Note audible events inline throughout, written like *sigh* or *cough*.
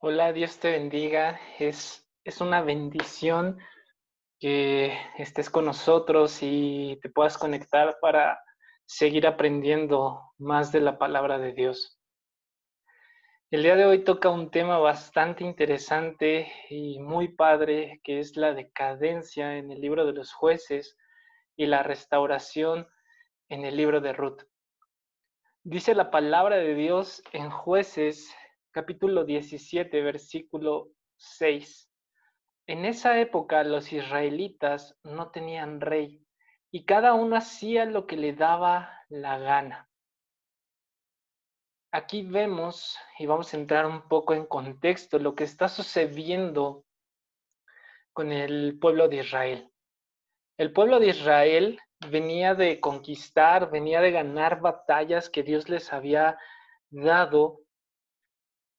Hola, Dios te bendiga. Es, es una bendición que estés con nosotros y te puedas conectar para seguir aprendiendo más de la palabra de Dios. El día de hoy toca un tema bastante interesante y muy padre, que es la decadencia en el libro de los jueces y la restauración en el libro de Ruth. Dice la palabra de Dios en jueces capítulo 17, versículo 6. En esa época los israelitas no tenían rey y cada uno hacía lo que le daba la gana. Aquí vemos, y vamos a entrar un poco en contexto, lo que está sucediendo con el pueblo de Israel. El pueblo de Israel venía de conquistar, venía de ganar batallas que Dios les había dado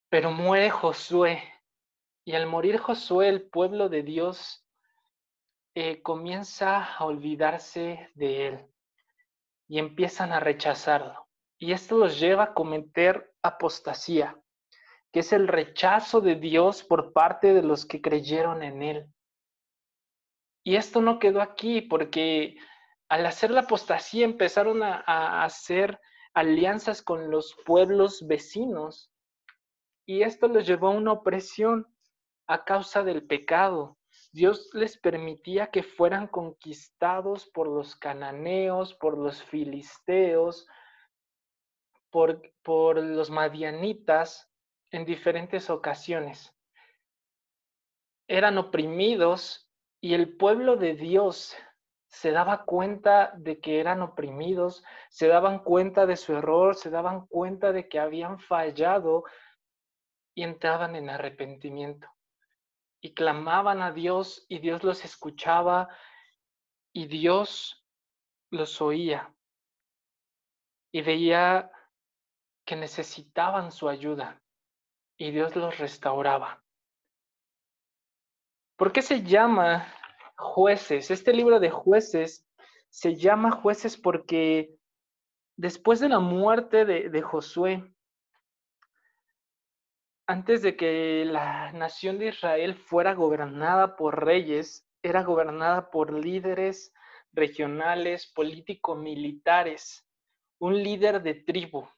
pero muere Josué. Y al morir Josué, el pueblo de Dios eh, comienza a olvidarse de él y empiezan a rechazarlo. Y esto los lleva a cometer apostasía, que es el rechazo de Dios por parte de los que creyeron en él. Y esto no quedó aquí porque al hacer la apostasía empezaron a, a hacer alianzas con los pueblos vecinos y esto les llevó a una opresión a causa del pecado. Dios les permitía que fueran conquistados por los cananeos, por los filisteos, por, por los madianitas en diferentes ocasiones. Eran oprimidos y el pueblo de Dios se daba cuenta de que eran oprimidos, se daban cuenta de su error, se daban cuenta de que habían fallado y entraban en arrepentimiento y clamaban a Dios y Dios los escuchaba y Dios los oía y veía que necesitaban su ayuda y Dios los restauraba. ¿Por qué se llama jueces? Este libro de jueces se llama jueces porque después de la muerte de, de Josué, antes de que la nación de Israel fuera gobernada por reyes, era gobernada por líderes regionales, político-militares, un líder de tribu.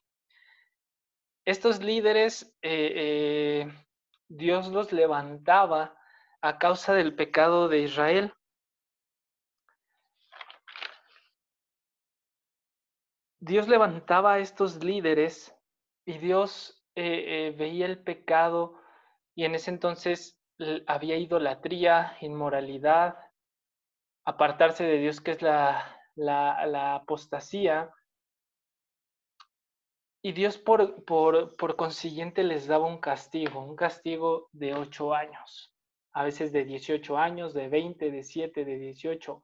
Estos líderes, eh, eh, Dios los levantaba a causa del pecado de Israel. Dios levantaba a estos líderes y Dios eh, eh, veía el pecado y en ese entonces había idolatría, inmoralidad, apartarse de Dios, que es la, la, apostasía. Y Dios por, por, por, consiguiente les daba un castigo, un castigo de ocho años, a veces de 18 años, de 20, de 7, de 18.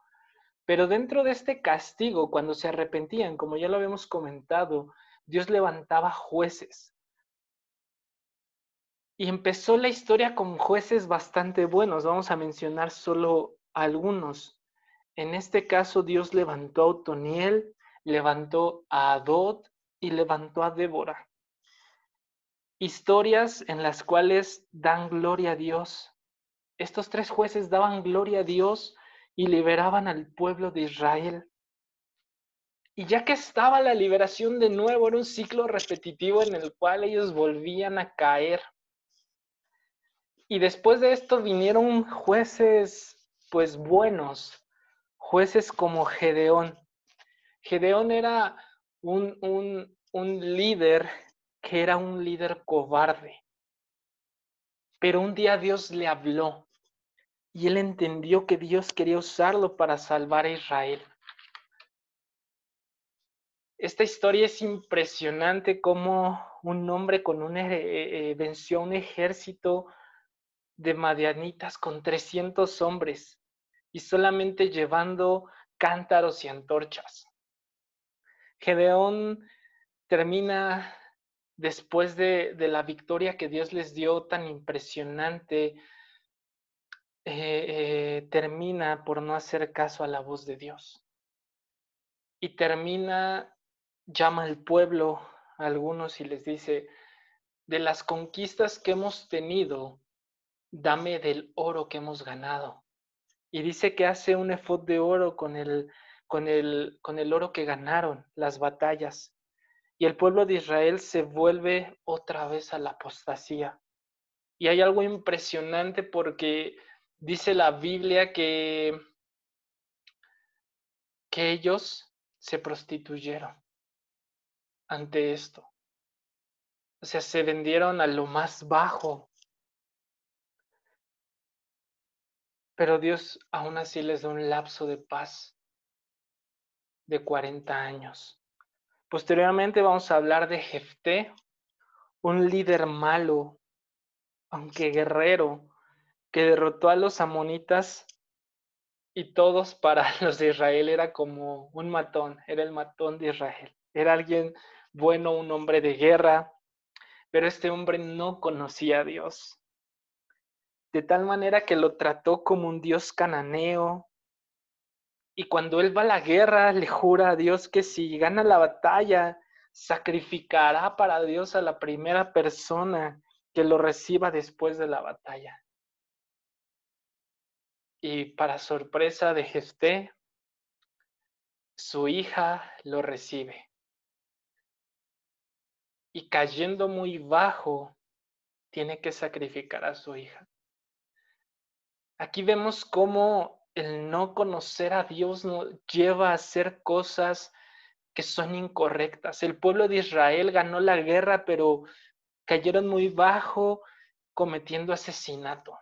Pero dentro de este castigo, cuando se arrepentían, como ya lo habíamos comentado, Dios levantaba jueces, y empezó la historia con jueces bastante buenos. Vamos a mencionar solo algunos. En este caso, Dios levantó a Otoniel, levantó a Adot y levantó a Débora. Historias en las cuales dan gloria a Dios. Estos tres jueces daban gloria a Dios y liberaban al pueblo de Israel. Y ya que estaba la liberación de nuevo, era un ciclo repetitivo en el cual ellos volvían a caer y después de esto vinieron jueces, pues buenos, jueces como Gedeón. Gedeón era un, un, un líder que era un líder cobarde. Pero un día Dios le habló y él entendió que Dios quería usarlo para salvar a Israel. Esta historia es impresionante como un hombre con un, eh, eh, venció a un ejército de Madianitas con 300 hombres y solamente llevando cántaros y antorchas. Gedeón termina después de, la victoria que Dios les dio tan impresionante, eh, eh, termina por no hacer caso a la voz de Dios. Y termina, llama al pueblo a algunos y les dice, de las conquistas que hemos tenido, dame del oro que hemos ganado. Y dice que hace un efod de oro con el, con, el, con el oro que ganaron las batallas. Y el pueblo de Israel se vuelve otra vez a la apostasía. Y hay algo impresionante porque dice la Biblia que, que ellos se prostituyeron ante esto. O sea, se vendieron a lo más bajo. Pero Dios aún así les da un lapso de paz de 40 años. Posteriormente vamos a hablar de Jefté, un líder malo, aunque guerrero, que derrotó a los amonitas y todos para *laughs* los de Israel era como un matón, era el matón de Israel. Era alguien bueno, un hombre de guerra, pero este hombre no conocía a Dios. De tal manera que lo trató como un dios cananeo. Y cuando él va a la guerra, le jura a Dios que si gana la batalla, sacrificará para Dios a la primera persona que lo reciba después de la batalla. Y para sorpresa de Jefté, su hija lo recibe y cayendo muy bajo, tiene que sacrificar a su hija. Aquí vemos cómo el no conocer a Dios nos lleva a hacer cosas que son incorrectas. El pueblo de Israel ganó la guerra, pero cayeron muy bajo cometiendo asesinato.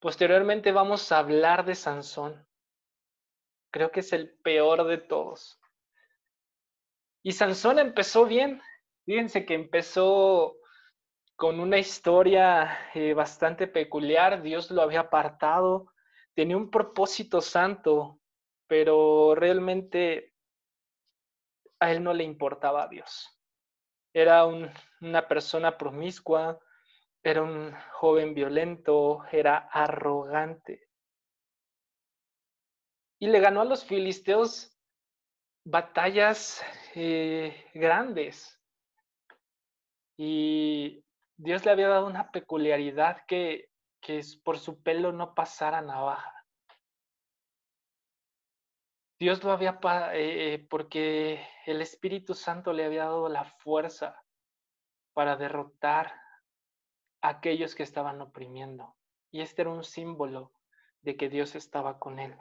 Posteriormente vamos a hablar de Sansón. Creo que es el peor de todos. Y Sansón empezó bien. Fíjense que empezó con una historia eh, bastante peculiar. Dios lo había apartado. Tenía un propósito santo, pero realmente a él no le importaba a Dios. Era una persona promiscua, era un joven violento, era arrogante. Y le ganó a los filisteos batallas eh, grandes. Y Dios le había dado una peculiaridad que, que es por su pelo no pasara navaja. Dios lo había, eh, eh, porque el Espíritu Santo le había dado la fuerza para derrotar a aquellos que estaban oprimiendo. Y este era un símbolo de que Dios estaba con él.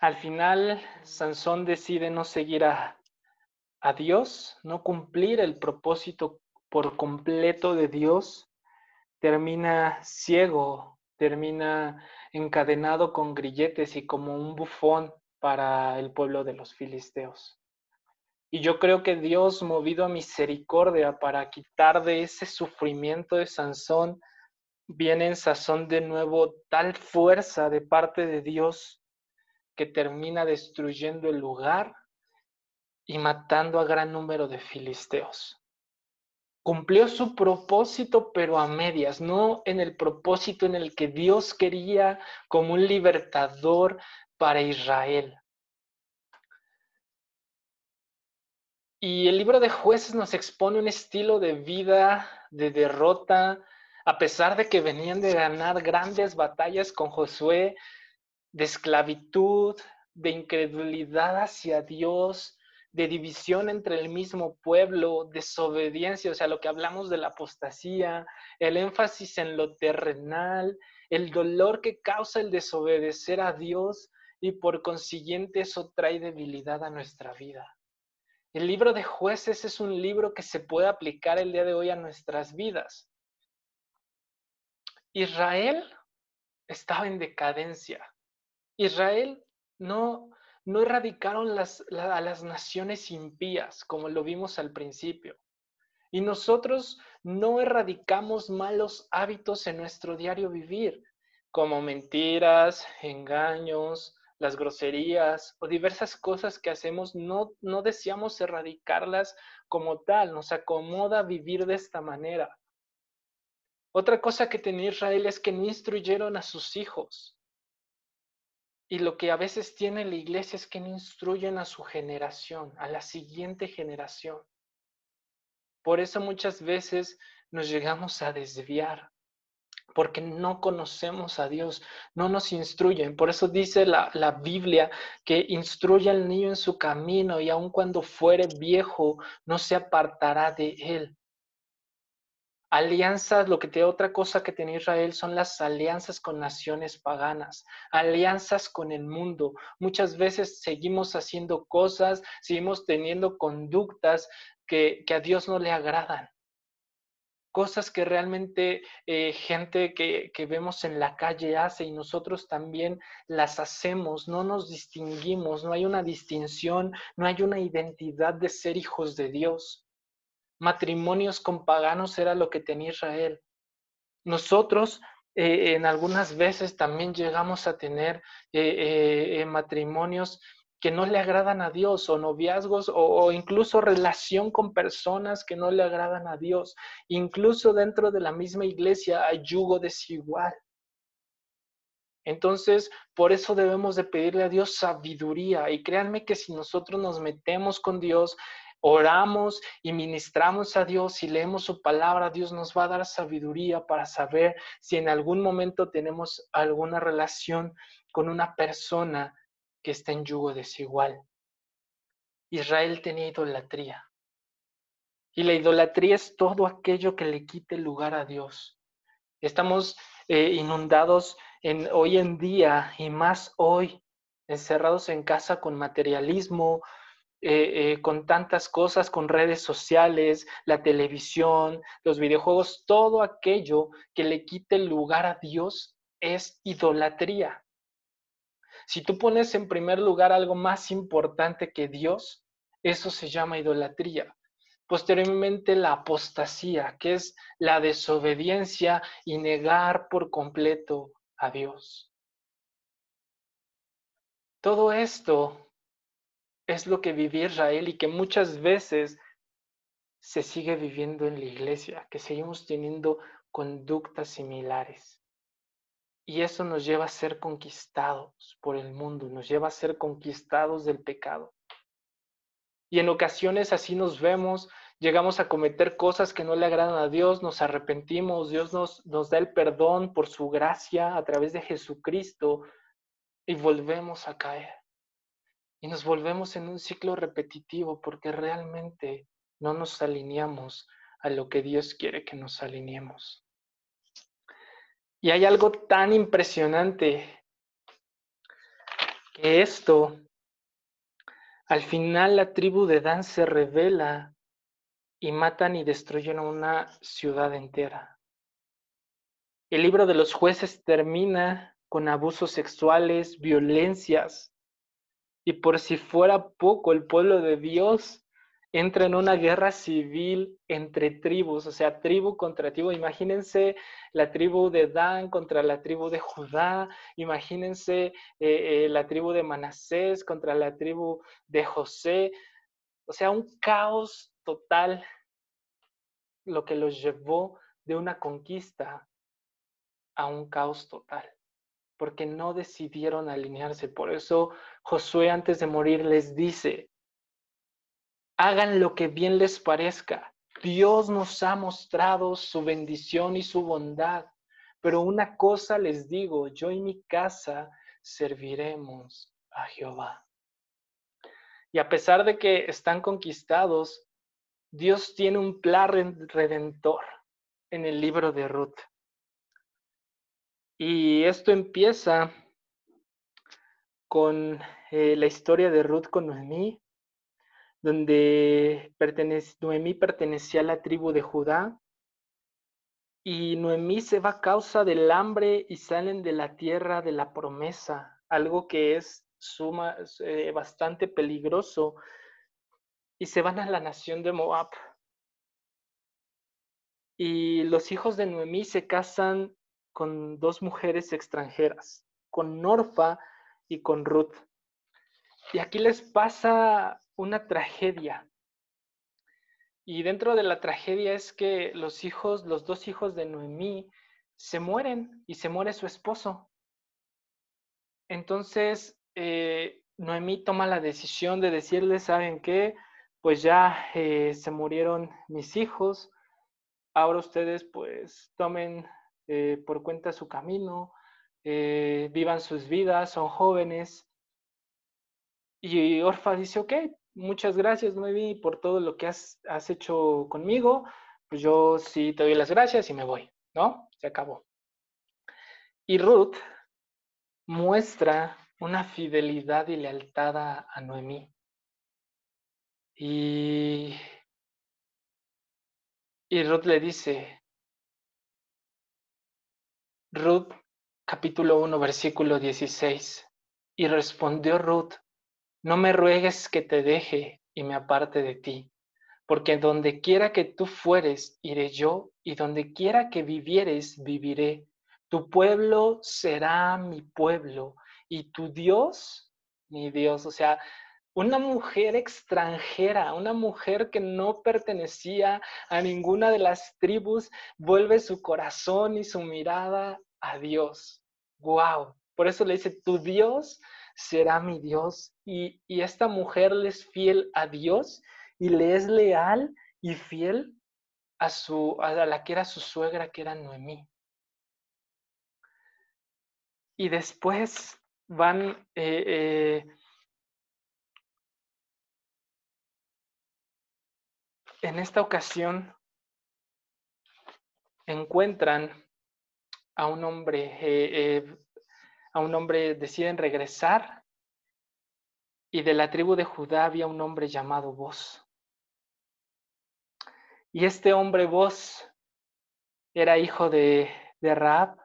Al final, Sansón decide no seguir a, Dios, no cumplir el propósito por completo de Dios, termina ciego, termina encadenado con grilletes y como un bufón para el pueblo de los filisteos. Y yo creo que Dios, movido a misericordia para quitar de ese sufrimiento de Sansón, viene en sazón de nuevo tal fuerza de parte de Dios que termina destruyendo el lugar y matando a gran número de filisteos. Cumplió su propósito, pero a medias, no en el propósito en el que Dios quería como un libertador para Israel. Y el libro de jueces nos expone un estilo de vida de derrota, a pesar de que venían de ganar grandes batallas con Josué, de esclavitud, de incredulidad hacia Dios, de división entre el mismo pueblo, desobediencia, o sea, lo que hablamos de la apostasía, el énfasis en lo terrenal, el dolor que causa el desobedecer a Dios y por consiguiente eso trae debilidad a nuestra vida. El libro de jueces es un libro que se puede aplicar el día de hoy a nuestras vidas. Israel estaba en decadencia. Israel no, no erradicaron las, a las naciones impías, como lo vimos al principio. Y nosotros no erradicamos malos hábitos en nuestro diario vivir, como mentiras, engaños, las groserías o diversas cosas que hacemos, no, no deseamos erradicarlas como tal, nos acomoda vivir de esta manera. Otra cosa que tenía Israel es que no instruyeron a sus hijos. Y lo que a veces tiene la iglesia es que no instruyen a su generación, a la siguiente generación. Por eso muchas veces nos llegamos a desviar, porque no conocemos a Dios, no nos instruyen. Por eso dice la, la, Biblia que instruye al niño en su camino y aun cuando fuere viejo, no se apartará de él. Alianzas, lo que tiene otra cosa que tiene Israel son las alianzas con naciones paganas, alianzas con el mundo. Muchas veces seguimos haciendo cosas, seguimos teniendo conductas que, que a Dios no le agradan. Cosas que realmente eh, gente que, que vemos en la calle hace y nosotros también las hacemos, no nos distinguimos, no hay una distinción, no hay una identidad de ser hijos de Dios matrimonios con paganos era lo que tenía Israel. Nosotros eh, en algunas veces también llegamos a tener eh, eh, matrimonios que no le agradan a Dios o noviazgos o, incluso relación con personas que no le agradan a Dios. Incluso dentro de la misma iglesia hay yugo desigual. Entonces, por eso debemos de pedirle a Dios sabiduría. Y créanme que si nosotros nos metemos con Dios, oramos y ministramos a Dios y leemos su palabra, Dios nos va a dar sabiduría para saber si en algún momento tenemos alguna relación con una persona que está en yugo desigual. Israel tenía idolatría. Y la idolatría es todo aquello que le quite lugar a Dios. Estamos eh, inundados en, hoy en día y más hoy, encerrados en casa con materialismo, eh, eh, con tantas cosas, con redes sociales, la televisión, los videojuegos, todo aquello que le quite lugar a Dios es idolatría. Si tú pones en primer lugar algo más importante que Dios, eso se llama idolatría. Posteriormente la apostasía, que es la desobediencia y negar por completo a Dios. Todo esto es lo que vivía Israel y que muchas veces se sigue viviendo en la iglesia, que seguimos teniendo conductas similares. Y eso nos lleva a ser conquistados por el mundo, nos lleva a ser conquistados del pecado. Y en ocasiones así nos vemos, llegamos a cometer cosas que no le agradan a Dios, nos arrepentimos, Dios nos, nos da el perdón por su gracia a través de Jesucristo y volvemos a caer. Y nos volvemos en un ciclo repetitivo porque realmente no nos alineamos a lo que Dios quiere que nos alineemos. Y hay algo tan impresionante que esto, al final la tribu de Dan se revela y matan y destruyen una ciudad entera. El libro de los jueces termina con abusos sexuales, violencias, y por si fuera poco, el pueblo de Dios entra en una guerra civil entre tribus, o sea, tribu contra tribu. Imagínense la tribu de Dan contra la tribu de Judá, imagínense eh, eh, la tribu de Manasés contra la tribu de José. O sea, un caos total, lo que los llevó de una conquista a un caos total porque no decidieron alinearse. Por eso Josué antes de morir les dice, hagan lo que bien les parezca. Dios nos ha mostrado su bendición y su bondad, pero una cosa les digo, yo y mi casa serviremos a Jehová. Y a pesar de que están conquistados, Dios tiene un plan redentor en el libro de Ruth. Y esto empieza con eh, la historia de Ruth con Noemí, donde Noemí pertenecía a la tribu de Judá. Y Noemí se va a causa del hambre y salen de la tierra de la promesa, algo que es suma, eh, bastante peligroso, y se van a la nación de Moab. Y los hijos de Noemí se casan con dos mujeres extranjeras, con Norfa y con Ruth. Y aquí les pasa una tragedia. Y dentro de la tragedia es que los hijos, los dos hijos de Noemí, se mueren y se muere su esposo. Entonces, eh, Noemí toma la decisión de decirle, ¿saben qué? pues ya eh, se murieron mis hijos, ahora ustedes pues tomen eh, por cuenta su camino, eh, vivan sus vidas, son jóvenes. Y Orfa dice, ok, muchas gracias, Noemi, por todo lo que has, hecho conmigo. Pues yo sí te doy las gracias y me voy, ¿no? Se acabó. Y Ruth muestra una fidelidad y lealtad a, Noemí. Y, y Ruth le dice, Ruth capítulo 1 versículo 16, y respondió Ruth, no me ruegues que te deje y me aparte de ti, porque donde quiera que tú fueres, iré yo, y donde quiera que vivieres, viviré. Tu pueblo será mi pueblo, y tu Dios, mi Dios. O sea, una mujer extranjera, una mujer que no pertenecía a ninguna de las tribus, vuelve su corazón y su mirada a Dios. ¡Wow! Por eso le dice, tu Dios será mi Dios. Y, y esta mujer le es fiel a Dios y le es leal y fiel a, su, a la que era su suegra, que era Noemí. Y después van eh, eh, en esta ocasión encuentran a un hombre, eh, a un hombre deciden regresar y de la tribu de Judá había un hombre llamado Vos. Y este hombre Vos era hijo de, de Raab,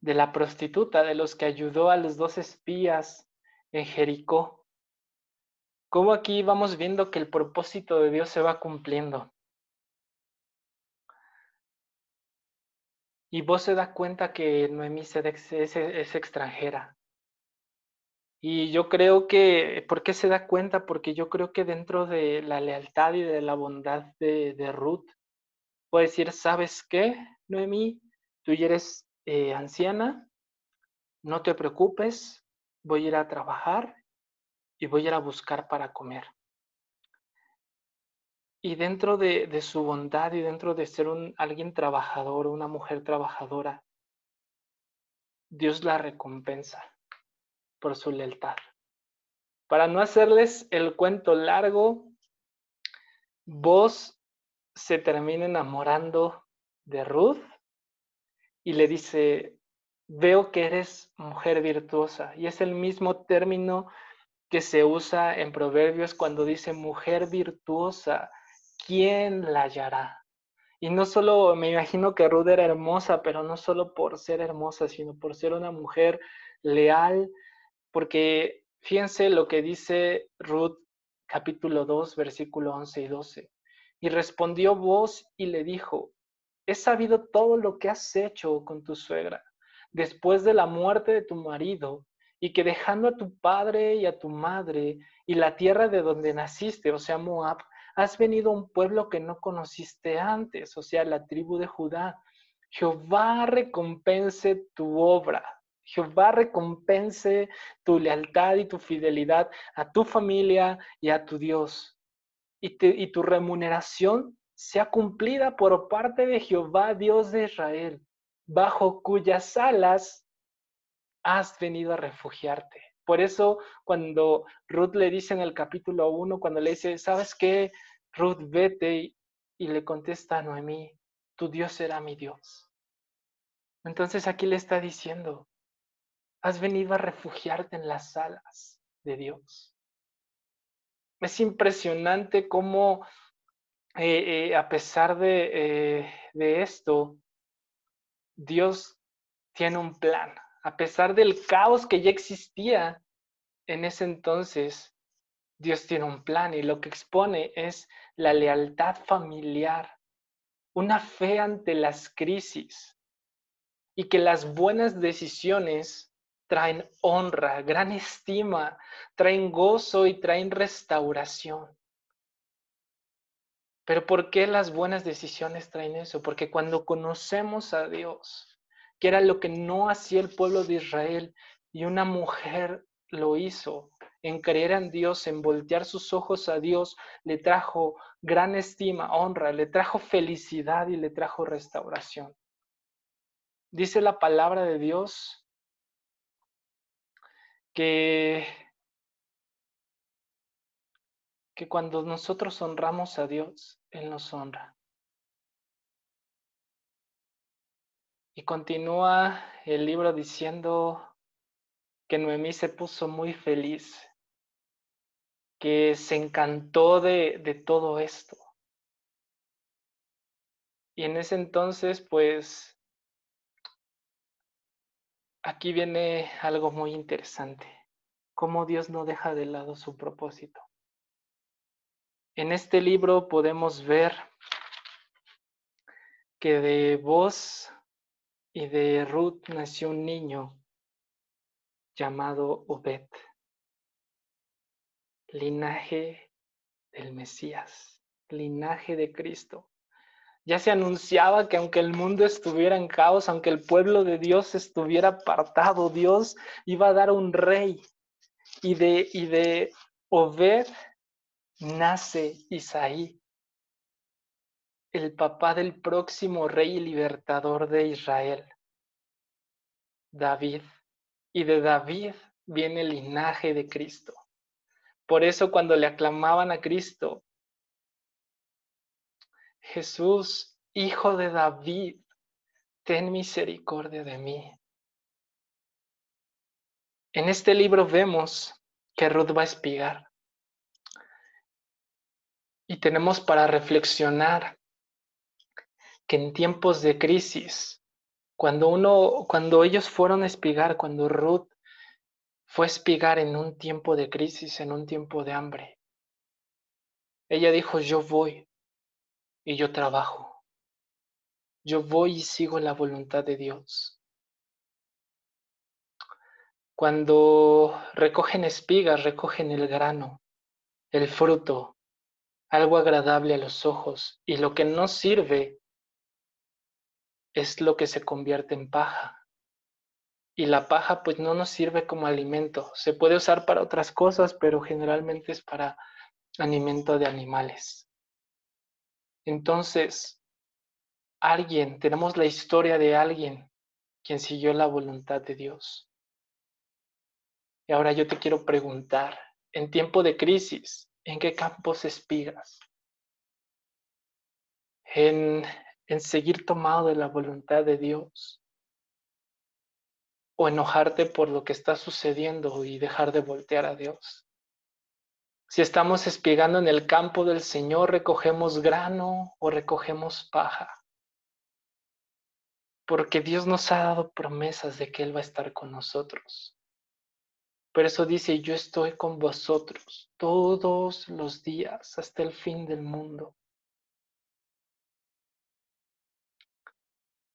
de la prostituta, de los que ayudó a los dos espías en Jericó. Cómo aquí vamos viendo que el propósito de Dios se va cumpliendo. Y vos se da cuenta que Noemí es, es, extranjera. Y yo creo que, ¿por qué se da cuenta? Porque yo creo que dentro de la lealtad y de la bondad de, de Ruth, puede decir, ¿sabes qué, Noemí? Tú eres eh, anciana, no te preocupes, voy a ir a trabajar y voy a ir a buscar para comer. Y dentro de, su bondad y dentro de ser un, alguien trabajador, una mujer trabajadora, Dios la recompensa por su lealtad. Para no hacerles el cuento largo, vos se termina enamorando de Ruth y le dice, veo que eres mujer virtuosa. Y es el mismo término que se usa en Proverbios cuando dice mujer virtuosa, ¿quién la hallará? Y no solo, me imagino que Ruth era hermosa, pero no solo por ser hermosa, sino por ser una mujer leal, porque fíjense lo que dice Ruth capítulo 2, versículo 11 y 12. Y respondió vos y le dijo, He sabido todo lo que has hecho con tu suegra después de la muerte de tu marido y que dejando a tu padre y a tu madre y la tierra de donde naciste, o sea, Moab, has venido a un pueblo que no conociste antes, o sea, la tribu de Judá. Jehová recompense tu obra. Jehová recompense tu lealtad y tu fidelidad a tu familia y a tu Dios. Y, tu remuneración sea cumplida por parte de Jehová, Dios de Israel, bajo cuyas alas has venido a refugiarte. Por eso cuando Ruth le dice en el capítulo 1, cuando le dice, ¿sabes qué? Ruth, vete y, le contesta a Noemí, tu Dios será mi Dios. Entonces aquí le está diciendo, has venido a refugiarte en las alas de Dios. Es impresionante cómo eh, eh, a pesar eh, de, esto, Dios tiene un plan. A pesar del caos que ya existía en ese entonces, Dios tiene un plan y lo que expone es la lealtad familiar, una fe ante las crisis y que las buenas decisiones traen honra, gran estima, traen gozo y traen restauración. Pero ¿por qué las buenas decisiones traen eso? Porque cuando conocemos a Dios, que era lo que no hacía el pueblo de Israel, y una mujer lo hizo, en creer en Dios, en voltear sus ojos a Dios, le trajo gran estima, honra, le trajo felicidad y le trajo restauración. Dice la palabra de Dios que, que cuando nosotros honramos a Dios, Él nos honra. Y continúa el libro diciendo que Noemí se puso muy feliz, que se encantó de, de todo esto. Y en ese entonces, pues, aquí viene algo muy interesante, cómo Dios no deja de lado su propósito. En este libro podemos ver que de vos y de Ruth nació un niño llamado Obed, linaje del Mesías, linaje de Cristo. Ya se anunciaba que aunque el mundo estuviera en caos, aunque el pueblo de Dios estuviera apartado, Dios iba a dar un rey. Y de, y de Obed nace Isaí, el papá del próximo rey y libertador de Israel, David. Y de David viene el linaje de Cristo. Por eso cuando le aclamaban a Cristo, Jesús, hijo de David, ten misericordia de mí. En este libro vemos que Ruth va a espigar. Y tenemos para reflexionar que en tiempos de crisis, cuando uno, cuando ellos fueron a espigar, cuando Ruth fue a espigar en un tiempo de crisis, en un tiempo de hambre, ella dijo, yo voy y yo trabajo. Yo voy y sigo la voluntad de Dios. Cuando recogen espigas, recogen el grano, el fruto, algo agradable a los ojos, y lo que no sirve es lo que se convierte en paja. Y la paja pues no nos sirve como alimento. Se puede usar para otras cosas, pero generalmente es para alimento de animales. Entonces, alguien, tenemos la historia de alguien quien siguió la voluntad de Dios. Y ahora yo te quiero preguntar, en tiempo de crisis, ¿en qué campos espigas? En en seguir tomado de la voluntad de Dios o enojarte por lo que está sucediendo y dejar de voltear a Dios. Si estamos espigando en el campo del Señor, recogemos grano o recogemos paja. Porque Dios nos ha dado promesas de que Él va a estar con nosotros. Por eso dice, yo estoy con vosotros todos los días hasta el fin del mundo.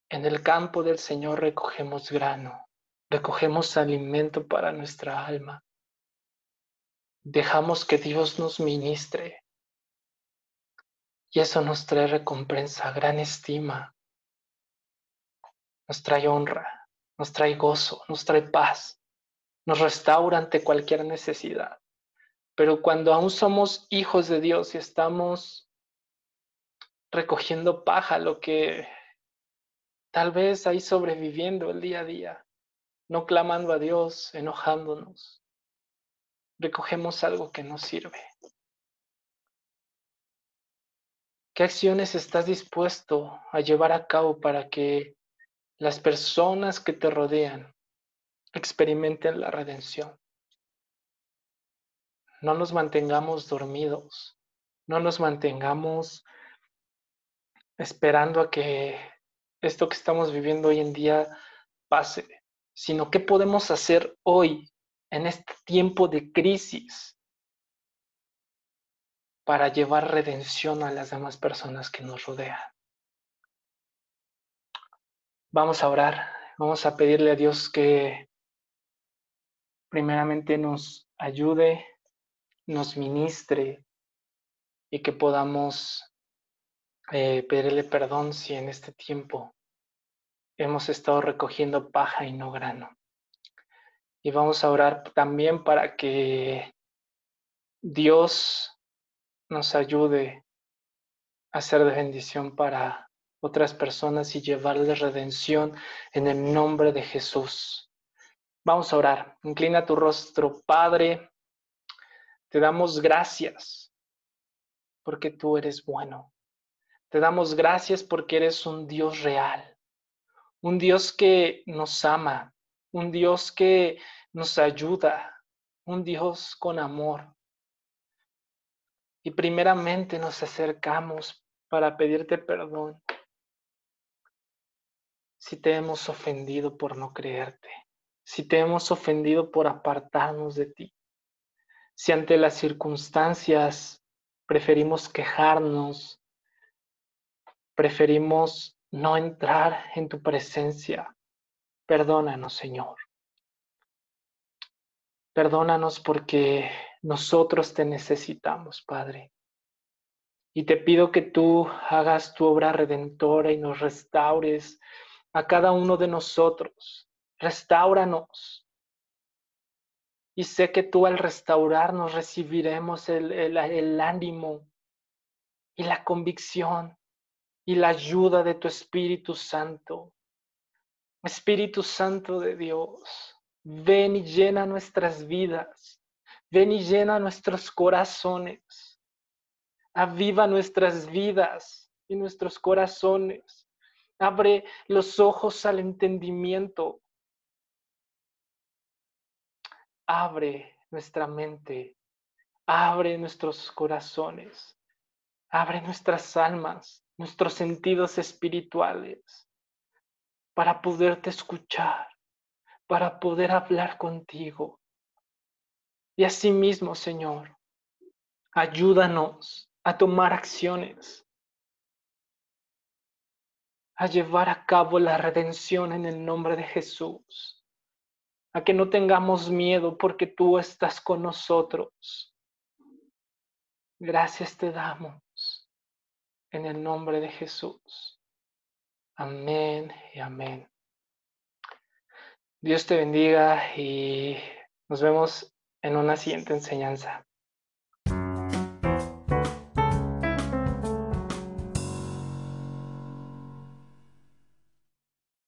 En el campo del Señor recogemos grano, recogemos alimento para nuestra alma. Dejamos que Dios nos ministre. Y eso nos trae recompensa, gran estima. Nos trae honra, nos trae gozo, nos trae paz. Nos restaura ante cualquier necesidad. Pero cuando aún somos hijos de Dios y estamos recogiendo paja, lo que Tal vez ahí sobreviviendo el día a día, no clamando a Dios, enojándonos. Recogemos algo que no sirve. ¿Qué acciones estás dispuesto a llevar a cabo para que las personas que te rodean experimenten la redención? No nos mantengamos dormidos, no nos mantengamos esperando a que esto que estamos viviendo hoy en día pase, sino qué podemos hacer hoy en este tiempo de crisis para llevar redención a las demás personas que nos rodean. Vamos a orar, vamos a pedirle a Dios que primeramente nos ayude, nos ministre y que podamos eh, pedirle perdón si en este tiempo hemos estado recogiendo paja y no grano. Y vamos a orar también para que Dios nos ayude a ser de bendición para otras personas y llevarles redención en el nombre de Jesús. Vamos a orar. Inclina tu rostro, Padre. Te damos gracias porque tú eres bueno. Te damos gracias porque eres un Dios real, un Dios que nos ama, un Dios que nos ayuda, un Dios con amor. Y primeramente nos acercamos para pedirte perdón si te hemos ofendido por no creerte, si te hemos ofendido por apartarnos de ti, si ante las circunstancias preferimos quejarnos, preferimos no entrar en tu presencia, perdónanos, Señor. Perdónanos porque nosotros te necesitamos, Padre. Y te pido que tú hagas tu obra redentora y nos restaures a cada uno de nosotros. Restauranos. Y sé que tú al restaurarnos recibiremos el, el ánimo y la convicción y la ayuda de tu Espíritu Santo. Espíritu Santo de Dios, ven y llena nuestras vidas, ven y llena nuestros corazones, aviva nuestras vidas y nuestros corazones, abre los ojos al entendimiento, abre nuestra mente, abre nuestros corazones, abre nuestras almas, nuestros sentidos espirituales para poderte escuchar, para poder hablar contigo. Y asimismo, Señor, ayúdanos a tomar acciones, a llevar a cabo la redención en el nombre de Jesús, a que no tengamos miedo porque tú estás con nosotros. Gracias te damos en el nombre de Jesús. Amén y amén. Dios te bendiga y nos vemos en una siguiente enseñanza.